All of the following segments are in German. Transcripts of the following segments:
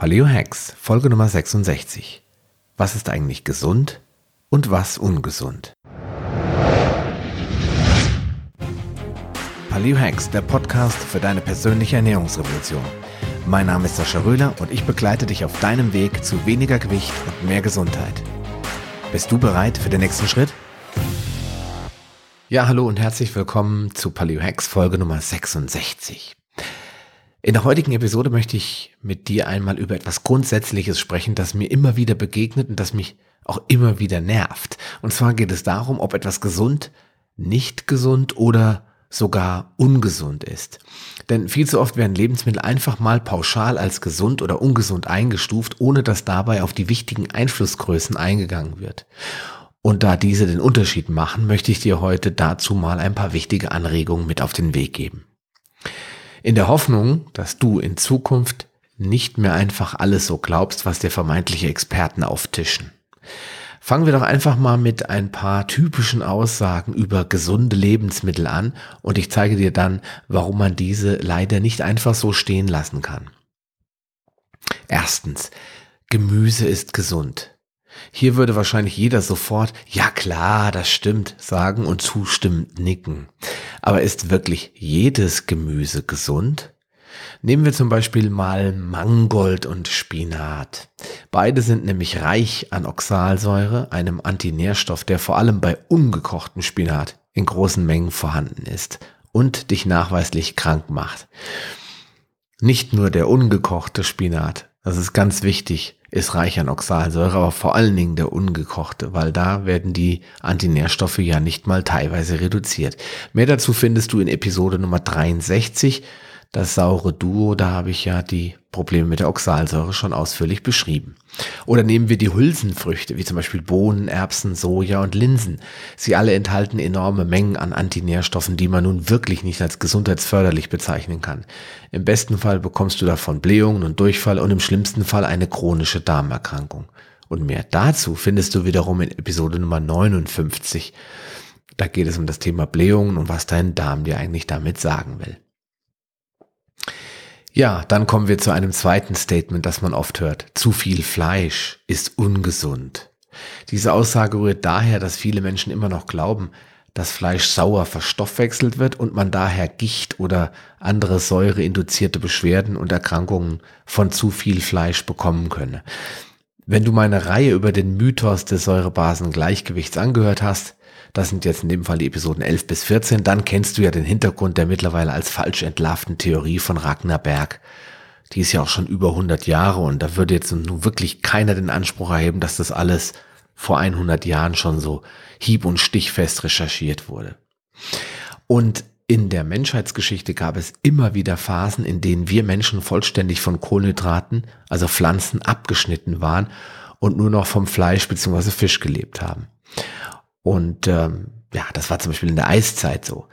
Paleo Hacks, Folge Nummer 66. Was ist eigentlich gesund und was ungesund? Paleo Hacks, der Podcast für deine persönliche Ernährungsrevolution. Mein Name ist Sascha Röhler und ich begleite dich auf deinem Weg zu weniger Gewicht und mehr Gesundheit. Bist du bereit für den nächsten Schritt? Ja, hallo und herzlich willkommen zu Paleo Hacks Folge Nummer 66. In der heutigen Episode möchte ich mit dir einmal über etwas Grundsätzliches sprechen, das mir immer wieder begegnet und das mich auch immer wieder nervt. Und zwar geht es darum, ob etwas gesund, nicht gesund oder sogar ungesund ist. Denn viel zu oft werden Lebensmittel einfach mal pauschal als gesund oder ungesund eingestuft, ohne dass dabei auf die wichtigen Einflussgrößen eingegangen wird. Und da diese den Unterschied machen, möchte ich dir heute dazu mal ein paar wichtige Anregungen mit auf den Weg geben. In der Hoffnung, dass du in Zukunft nicht mehr einfach alles so glaubst, was dir vermeintliche Experten auftischen. Fangen wir doch einfach mal mit ein paar typischen Aussagen über gesunde Lebensmittel an und ich zeige dir dann, warum man diese leider nicht einfach so stehen lassen kann. Erstens, Gemüse ist gesund. Hier würde wahrscheinlich jeder sofort, ja klar, das stimmt, sagen und zustimmend nicken. Aber ist wirklich jedes Gemüse gesund? Nehmen wir zum Beispiel mal Mangold und Spinat. Beide sind nämlich reich an Oxalsäure, einem Antinährstoff, der vor allem bei ungekochten Spinat in großen Mengen vorhanden ist und dich nachweislich krank macht. Nicht nur der ungekochte Spinat, das ist ganz wichtig, ist reich an Oxalsäure, aber vor allen Dingen der ungekochte, weil da werden die Antinährstoffe ja nicht mal teilweise reduziert. Mehr dazu findest du in Episode Nummer 63 das saure Duo, da habe ich ja die Probleme mit der Oxalsäure schon ausführlich beschrieben. Oder nehmen wir die Hülsenfrüchte, wie zum Beispiel Bohnen, Erbsen, Soja und Linsen. Sie alle enthalten enorme Mengen an Antinährstoffen, die man nun wirklich nicht als gesundheitsförderlich bezeichnen kann. Im besten Fall bekommst du davon Blähungen und Durchfall und im schlimmsten Fall eine chronische Darmerkrankung. Und mehr dazu findest du wiederum in Episode Nummer 59. Da geht es um das Thema Blähungen und was dein Darm dir eigentlich damit sagen will. Ja, dann kommen wir zu einem zweiten Statement, das man oft hört. Zu viel Fleisch ist ungesund. Diese Aussage rührt daher, dass viele Menschen immer noch glauben, dass Fleisch sauer verstoffwechselt wird und man daher Gicht oder andere säureinduzierte Beschwerden und Erkrankungen von zu viel Fleisch bekommen könne. Wenn du meine Reihe über den Mythos des Säurebasengleichgewichts angehört hast, das sind jetzt in dem Fall die Episoden 11 bis 14. Dann kennst du ja den Hintergrund der mittlerweile als falsch entlarvten Theorie von Ragnar Berg. Die ist ja auch schon über 100 Jahre und da würde jetzt nun wirklich keiner den Anspruch erheben, dass das alles vor 100 Jahren schon so hieb- und stichfest recherchiert wurde. Und in der Menschheitsgeschichte gab es immer wieder Phasen, in denen wir Menschen vollständig von Kohlenhydraten, also Pflanzen, abgeschnitten waren und nur noch vom Fleisch bzw. Fisch gelebt haben. Und ähm, ja, das war zum Beispiel in der Eiszeit so.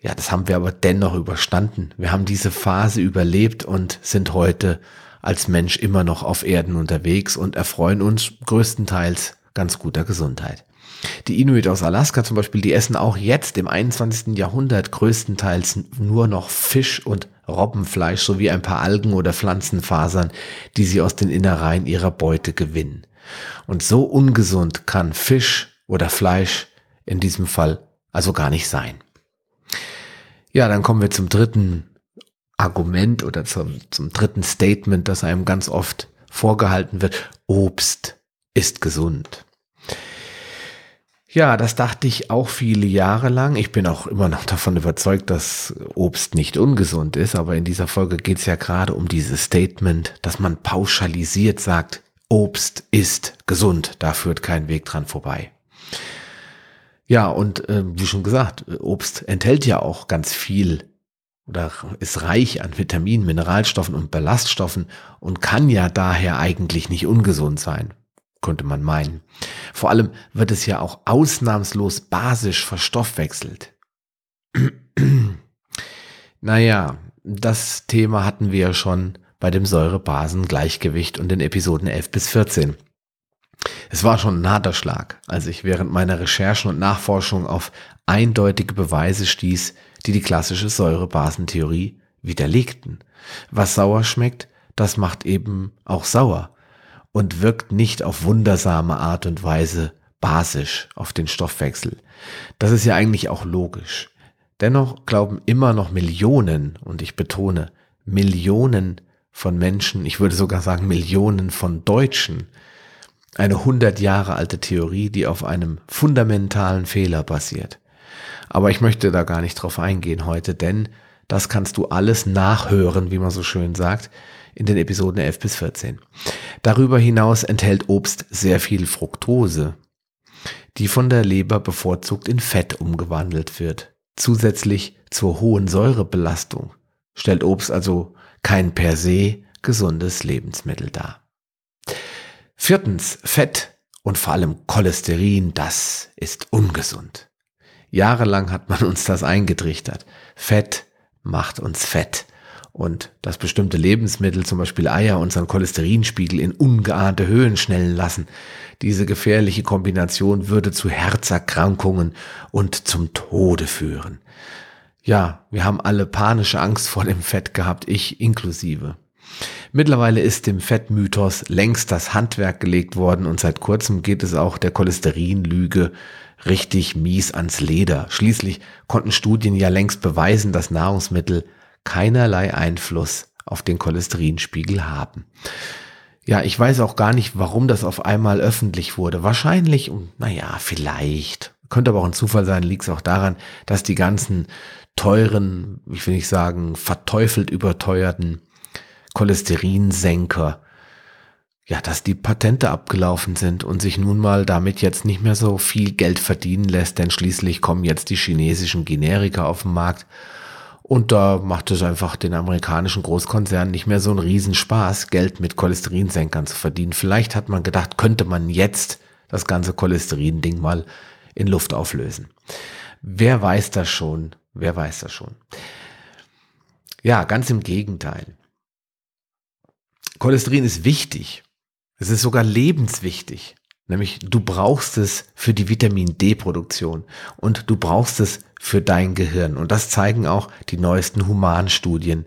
Ja, das haben wir aber dennoch überstanden. Wir haben diese Phase überlebt und sind heute als Mensch immer noch auf Erden unterwegs und erfreuen uns größtenteils ganz guter Gesundheit. Die Inuit aus Alaska zum Beispiel, die essen auch jetzt im 21. Jahrhundert größtenteils nur noch Fisch und Robbenfleisch sowie ein paar Algen oder Pflanzenfasern, die sie aus den Innereien ihrer Beute gewinnen. Und so ungesund kann Fisch oder Fleisch in diesem Fall also gar nicht sein. Ja, dann kommen wir zum dritten Argument oder zum, zum dritten Statement, das einem ganz oft vorgehalten wird. Obst ist gesund. Ja, das dachte ich auch viele Jahre lang. Ich bin auch immer noch davon überzeugt, dass Obst nicht ungesund ist, aber in dieser Folge geht es ja gerade um dieses Statement, dass man pauschalisiert sagt, Obst ist gesund, da führt kein Weg dran vorbei. Ja, und äh, wie schon gesagt, Obst enthält ja auch ganz viel oder ist reich an Vitaminen, Mineralstoffen und Ballaststoffen und kann ja daher eigentlich nicht ungesund sein, könnte man meinen. Vor allem wird es ja auch ausnahmslos basisch verstoffwechselt. naja, das Thema hatten wir ja schon bei dem Säurebasengleichgewicht und den Episoden 11 bis 14. Es war schon ein harter Schlag, als ich während meiner Recherchen und Nachforschung auf eindeutige Beweise stieß, die die klassische Säurebasentheorie widerlegten. Was sauer schmeckt, das macht eben auch sauer und wirkt nicht auf wundersame Art und Weise basisch auf den Stoffwechsel. Das ist ja eigentlich auch logisch. Dennoch glauben immer noch Millionen, und ich betone, Millionen von Menschen, ich würde sogar sagen Millionen von Deutschen, eine 100 Jahre alte Theorie, die auf einem fundamentalen Fehler basiert. Aber ich möchte da gar nicht drauf eingehen heute, denn das kannst du alles nachhören, wie man so schön sagt, in den Episoden 11 bis 14. Darüber hinaus enthält Obst sehr viel Fructose, die von der Leber bevorzugt in Fett umgewandelt wird. Zusätzlich zur hohen Säurebelastung stellt Obst also kein per se gesundes Lebensmittel dar. Viertens, Fett und vor allem Cholesterin, das ist ungesund. Jahrelang hat man uns das eingetrichtert. Fett macht uns fett. Und dass bestimmte Lebensmittel, zum Beispiel Eier, unseren Cholesterinspiegel in ungeahnte Höhen schnellen lassen. Diese gefährliche Kombination würde zu Herzerkrankungen und zum Tode führen. Ja, wir haben alle panische Angst vor dem Fett gehabt, ich inklusive. Mittlerweile ist dem Fettmythos längst das Handwerk gelegt worden und seit kurzem geht es auch der Cholesterinlüge richtig mies ans Leder. Schließlich konnten Studien ja längst beweisen, dass Nahrungsmittel keinerlei Einfluss auf den Cholesterinspiegel haben. Ja, ich weiß auch gar nicht, warum das auf einmal öffentlich wurde. Wahrscheinlich, naja, vielleicht. Könnte aber auch ein Zufall sein, liegt es auch daran, dass die ganzen teuren, ich will nicht sagen, verteufelt überteuerten Cholesterinsenker, ja, dass die Patente abgelaufen sind und sich nun mal damit jetzt nicht mehr so viel Geld verdienen lässt, denn schließlich kommen jetzt die chinesischen Generika auf den Markt und da macht es einfach den amerikanischen Großkonzernen nicht mehr so einen Riesenspaß, Geld mit Cholesterinsenkern zu verdienen. Vielleicht hat man gedacht, könnte man jetzt das ganze Cholesterin-Ding mal in Luft auflösen. Wer weiß das schon? Wer weiß das schon? Ja, ganz im Gegenteil. Cholesterin ist wichtig. Es ist sogar lebenswichtig. Nämlich du brauchst es für die Vitamin D-Produktion und du brauchst es für dein Gehirn. Und das zeigen auch die neuesten Humanstudien,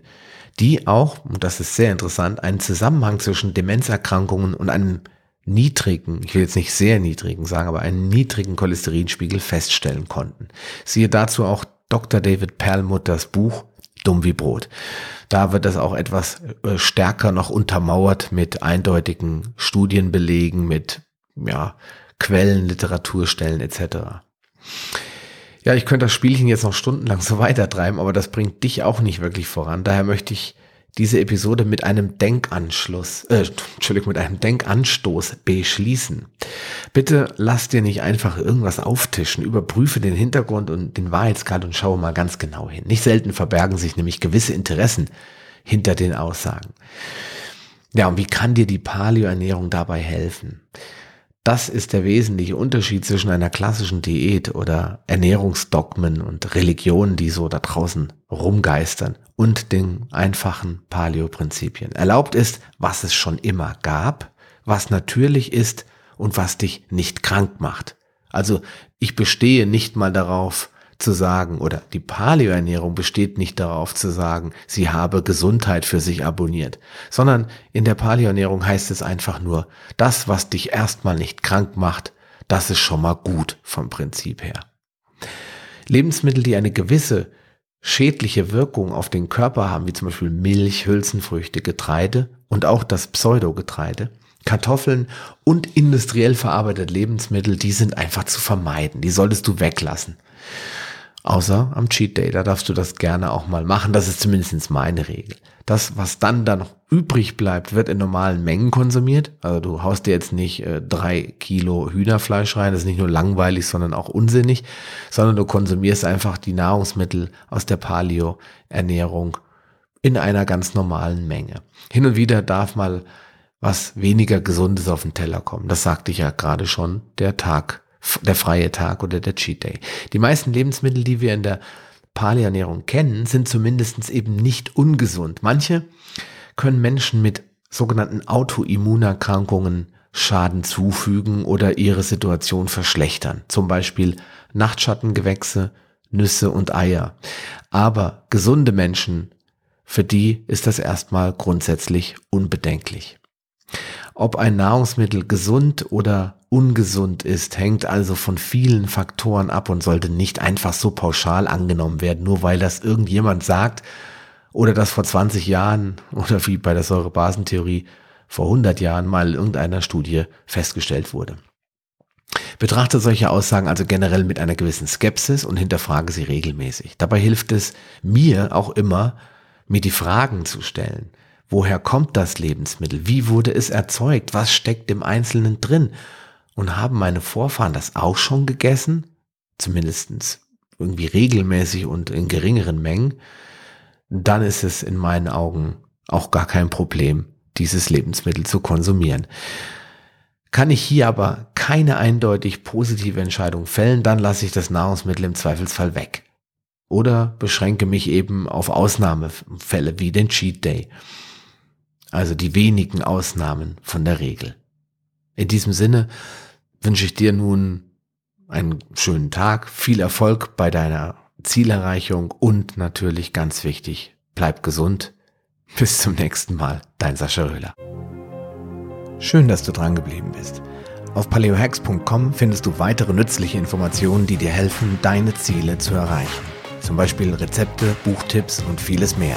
die auch, und das ist sehr interessant, einen Zusammenhang zwischen Demenzerkrankungen und einem niedrigen, ich will jetzt nicht sehr niedrigen sagen, aber einen niedrigen Cholesterinspiegel feststellen konnten. Siehe dazu auch Dr. David Perlmutters Buch Dumm wie Brot. Da wird das auch etwas äh, stärker noch untermauert mit eindeutigen Studienbelegen, mit ja, Quellen, Literaturstellen etc. Ja, ich könnte das Spielchen jetzt noch stundenlang so weitertreiben, aber das bringt dich auch nicht wirklich voran. Daher möchte ich diese Episode mit einem Denkanschluss, äh, Entschuldigung, mit einem Denkanstoß beschließen. Bitte lass dir nicht einfach irgendwas auftischen, überprüfe den Hintergrund und den Wahrheitsgrad und schaue mal ganz genau hin. Nicht selten verbergen sich nämlich gewisse Interessen hinter den Aussagen. Ja, und wie kann dir die Paleo-Ernährung dabei helfen? Das ist der wesentliche Unterschied zwischen einer klassischen Diät oder Ernährungsdogmen und Religionen, die so da draußen rumgeistern und den einfachen Paleo-Prinzipien. Erlaubt ist, was es schon immer gab, was natürlich ist und was dich nicht krank macht. Also ich bestehe nicht mal darauf, zu sagen, oder die Paleo-Ernährung besteht nicht darauf zu sagen, sie habe Gesundheit für sich abonniert, sondern in der Paleo-Ernährung heißt es einfach nur, das, was dich erstmal nicht krank macht, das ist schon mal gut vom Prinzip her. Lebensmittel, die eine gewisse schädliche Wirkung auf den Körper haben, wie zum Beispiel Milch, Hülsenfrüchte, Getreide und auch das Pseudogetreide, Kartoffeln und industriell verarbeitete Lebensmittel, die sind einfach zu vermeiden. Die solltest du weglassen. Außer am Cheat Day, da darfst du das gerne auch mal machen. Das ist zumindest meine Regel. Das, was dann da noch übrig bleibt, wird in normalen Mengen konsumiert. Also du haust dir jetzt nicht äh, drei Kilo Hühnerfleisch rein. Das ist nicht nur langweilig, sondern auch unsinnig, sondern du konsumierst einfach die Nahrungsmittel aus der Paleo-Ernährung in einer ganz normalen Menge. Hin und wieder darf mal was weniger Gesundes auf den Teller kommen. Das sagte ich ja gerade schon. Der Tag der freie Tag oder der Cheat Day. Die meisten Lebensmittel, die wir in der Paleoernährung kennen, sind zumindest eben nicht ungesund. Manche können Menschen mit sogenannten Autoimmunerkrankungen Schaden zufügen oder ihre Situation verschlechtern. Zum Beispiel Nachtschattengewächse, Nüsse und Eier. Aber gesunde Menschen für die ist das erstmal grundsätzlich unbedenklich. Ob ein Nahrungsmittel gesund oder ungesund ist, hängt also von vielen Faktoren ab und sollte nicht einfach so pauschal angenommen werden, nur weil das irgendjemand sagt oder das vor 20 Jahren oder wie bei der Säurebasentheorie vor 100 Jahren mal in irgendeiner Studie festgestellt wurde. Betrachte solche Aussagen also generell mit einer gewissen Skepsis und hinterfrage sie regelmäßig. Dabei hilft es mir auch immer, mir die Fragen zu stellen. Woher kommt das Lebensmittel? Wie wurde es erzeugt? Was steckt im Einzelnen drin? Und haben meine Vorfahren das auch schon gegessen? Zumindestens irgendwie regelmäßig und in geringeren Mengen. Dann ist es in meinen Augen auch gar kein Problem, dieses Lebensmittel zu konsumieren. Kann ich hier aber keine eindeutig positive Entscheidung fällen, dann lasse ich das Nahrungsmittel im Zweifelsfall weg. Oder beschränke mich eben auf Ausnahmefälle wie den Cheat Day. Also die wenigen Ausnahmen von der Regel. In diesem Sinne wünsche ich dir nun einen schönen Tag, viel Erfolg bei deiner Zielerreichung und natürlich ganz wichtig, bleib gesund. Bis zum nächsten Mal, dein Sascha Röhler. Schön, dass du dran geblieben bist. Auf paleohacks.com findest du weitere nützliche Informationen, die dir helfen, deine Ziele zu erreichen. Zum Beispiel Rezepte, Buchtipps und vieles mehr.